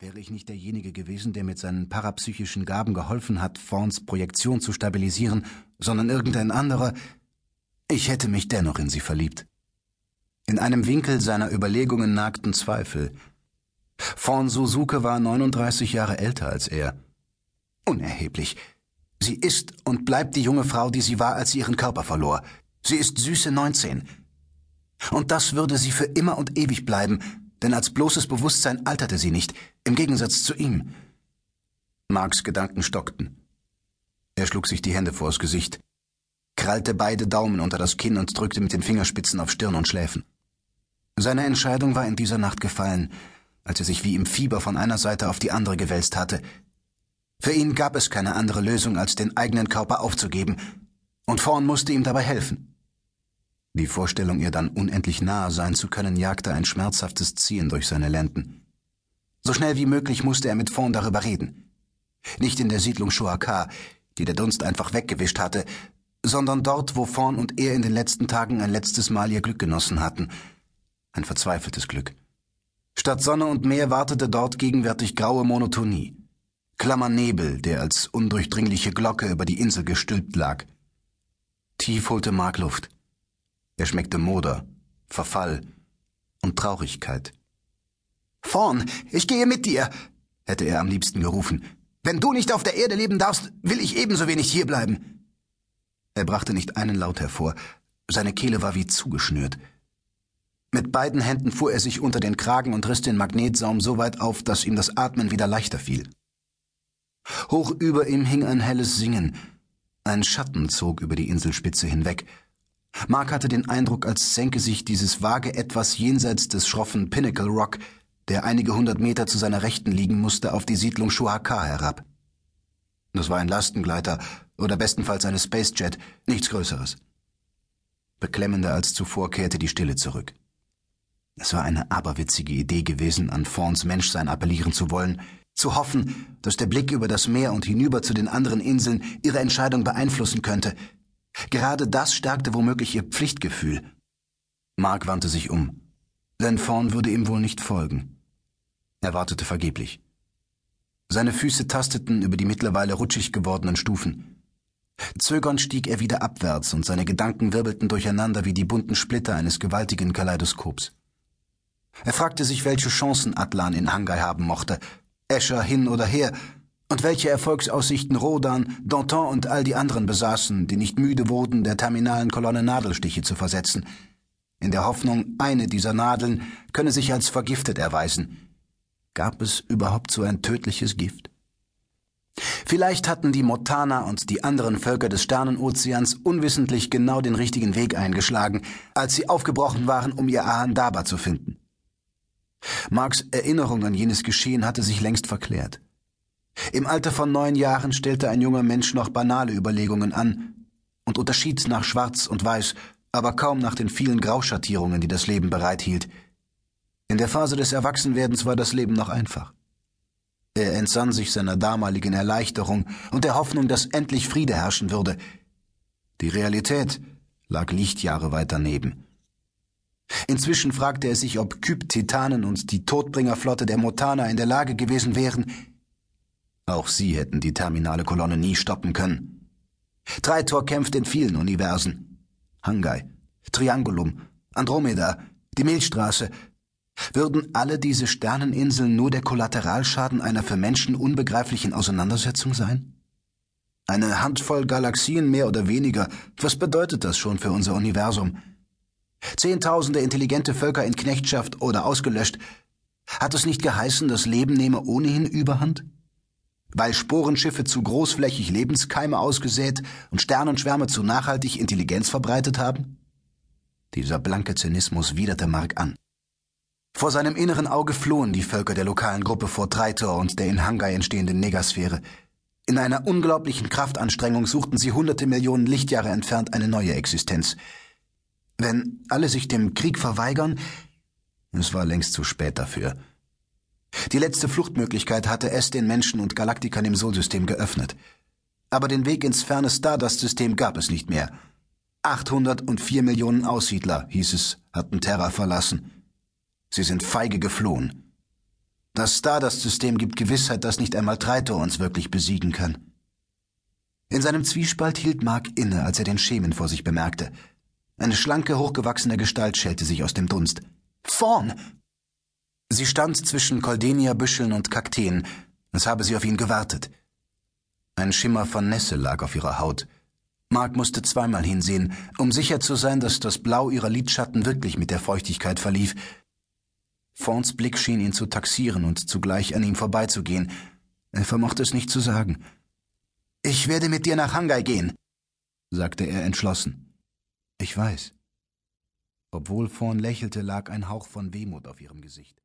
Wäre ich nicht derjenige gewesen, der mit seinen parapsychischen Gaben geholfen hat, Fawns Projektion zu stabilisieren, sondern irgendein anderer, ich hätte mich dennoch in sie verliebt. In einem Winkel seiner Überlegungen nagten Zweifel. Fawn Suzuke war 39 Jahre älter als er. Unerheblich. Sie ist und bleibt die junge Frau, die sie war, als sie ihren Körper verlor. Sie ist süße 19. Und das würde sie für immer und ewig bleiben, denn als bloßes Bewusstsein alterte sie nicht, im Gegensatz zu ihm. Marks Gedanken stockten. Er schlug sich die Hände vors Gesicht, krallte beide Daumen unter das Kinn und drückte mit den Fingerspitzen auf Stirn und Schläfen. Seine Entscheidung war in dieser Nacht gefallen, als er sich wie im Fieber von einer Seite auf die andere gewälzt hatte. Für ihn gab es keine andere Lösung, als den eigenen Körper aufzugeben, und Vorn musste ihm dabei helfen. Die Vorstellung, ihr dann unendlich nahe sein zu können, jagte ein schmerzhaftes Ziehen durch seine Lenden. So schnell wie möglich musste er mit Fond darüber reden. Nicht in der Siedlung Shuaka, die der Dunst einfach weggewischt hatte, sondern dort, wo Fond und er in den letzten Tagen ein letztes Mal ihr Glück genossen hatten. Ein verzweifeltes Glück. Statt Sonne und Meer wartete dort gegenwärtig graue Monotonie. Klammer Nebel, der als undurchdringliche Glocke über die Insel gestülpt lag. Tief holte Mark Luft. Er schmeckte Moder, Verfall und Traurigkeit. Vorn, ich gehe mit dir, hätte er am liebsten gerufen. Wenn du nicht auf der Erde leben darfst, will ich ebenso wenig hierbleiben. Er brachte nicht einen Laut hervor, seine Kehle war wie zugeschnürt. Mit beiden Händen fuhr er sich unter den Kragen und riss den Magnetsaum so weit auf, dass ihm das Atmen wieder leichter fiel. Hoch über ihm hing ein helles Singen. Ein Schatten zog über die Inselspitze hinweg, Mark hatte den Eindruck, als senke sich dieses vage Etwas jenseits des schroffen Pinnacle Rock, der einige hundert Meter zu seiner Rechten liegen musste, auf die Siedlung Shuhaka herab. Das war ein Lastengleiter oder bestenfalls eine Spacejet, nichts Größeres. Beklemmender als zuvor kehrte die Stille zurück. Es war eine aberwitzige Idee gewesen, an Fawns Menschsein appellieren zu wollen, zu hoffen, dass der Blick über das Meer und hinüber zu den anderen Inseln ihre Entscheidung beeinflussen könnte, Gerade das stärkte womöglich ihr Pflichtgefühl. Mark wandte sich um. Denn Fawn würde ihm wohl nicht folgen. Er wartete vergeblich. Seine Füße tasteten über die mittlerweile rutschig gewordenen Stufen. Zögernd stieg er wieder abwärts und seine Gedanken wirbelten durcheinander wie die bunten Splitter eines gewaltigen Kaleidoskops. Er fragte sich, welche Chancen Atlan in Hangai haben mochte. Escher hin oder her, und welche Erfolgsaussichten Rodan, Danton und all die anderen besaßen, die nicht müde wurden, der terminalen Kolonne Nadelstiche zu versetzen, in der Hoffnung, eine dieser Nadeln könne sich als vergiftet erweisen. Gab es überhaupt so ein tödliches Gift? Vielleicht hatten die Motana und die anderen Völker des Sternenozeans unwissentlich genau den richtigen Weg eingeschlagen, als sie aufgebrochen waren, um ihr Ahandaba zu finden. Marks Erinnerung an jenes Geschehen hatte sich längst verklärt. Im Alter von neun Jahren stellte ein junger Mensch noch banale Überlegungen an und unterschied nach Schwarz und Weiß, aber kaum nach den vielen Grauschattierungen, die das Leben bereithielt. In der Phase des Erwachsenwerdens war das Leben noch einfach. Er entsann sich seiner damaligen Erleichterung und der Hoffnung, dass endlich Friede herrschen würde. Die Realität lag Lichtjahre weiter neben. Inzwischen fragte er sich, ob Kyp-Titanen und die Todbringerflotte der Motana in der Lage gewesen wären, auch sie hätten die terminale Kolonne nie stoppen können. Treitor kämpft in vielen Universen. Hangai, Triangulum, Andromeda, die Milchstraße. Würden alle diese Sterneninseln nur der Kollateralschaden einer für Menschen unbegreiflichen Auseinandersetzung sein? Eine Handvoll Galaxien mehr oder weniger, was bedeutet das schon für unser Universum? Zehntausende intelligente Völker in Knechtschaft oder ausgelöscht. Hat es nicht geheißen, das Leben nehme ohnehin Überhand? Weil Sporenschiffe zu großflächig Lebenskeime ausgesät und Sternenschwärme zu nachhaltig Intelligenz verbreitet haben? Dieser blanke Zynismus widerte Mark an. Vor seinem inneren Auge flohen die Völker der lokalen Gruppe vor Treitor und der in Hangai entstehenden Negasphäre. In einer unglaublichen Kraftanstrengung suchten sie hunderte Millionen Lichtjahre entfernt eine neue Existenz. Wenn alle sich dem Krieg verweigern, es war längst zu spät dafür. Die letzte Fluchtmöglichkeit hatte es den Menschen und Galaktikern im Solsystem geöffnet. Aber den Weg ins ferne Stardust-System gab es nicht mehr. 804 Millionen Aussiedler, hieß es, hatten Terra verlassen. Sie sind feige geflohen. Das Stardust-System gibt Gewissheit, dass nicht einmal Treitor uns wirklich besiegen kann. In seinem Zwiespalt hielt Mark inne, als er den Schemen vor sich bemerkte. Eine schlanke, hochgewachsene Gestalt schälte sich aus dem Dunst. Vorn! Sie stand zwischen Koldenia-Büscheln und Kakteen, als habe sie auf ihn gewartet. Ein Schimmer von Nässe lag auf ihrer Haut. Mark musste zweimal hinsehen, um sicher zu sein, dass das Blau ihrer Lidschatten wirklich mit der Feuchtigkeit verlief. Fawns Blick schien ihn zu taxieren und zugleich an ihm vorbeizugehen. Er vermochte es nicht zu sagen. Ich werde mit dir nach Hangai gehen, sagte er entschlossen. Ich weiß. Obwohl Fawn lächelte, lag ein Hauch von Wehmut auf ihrem Gesicht.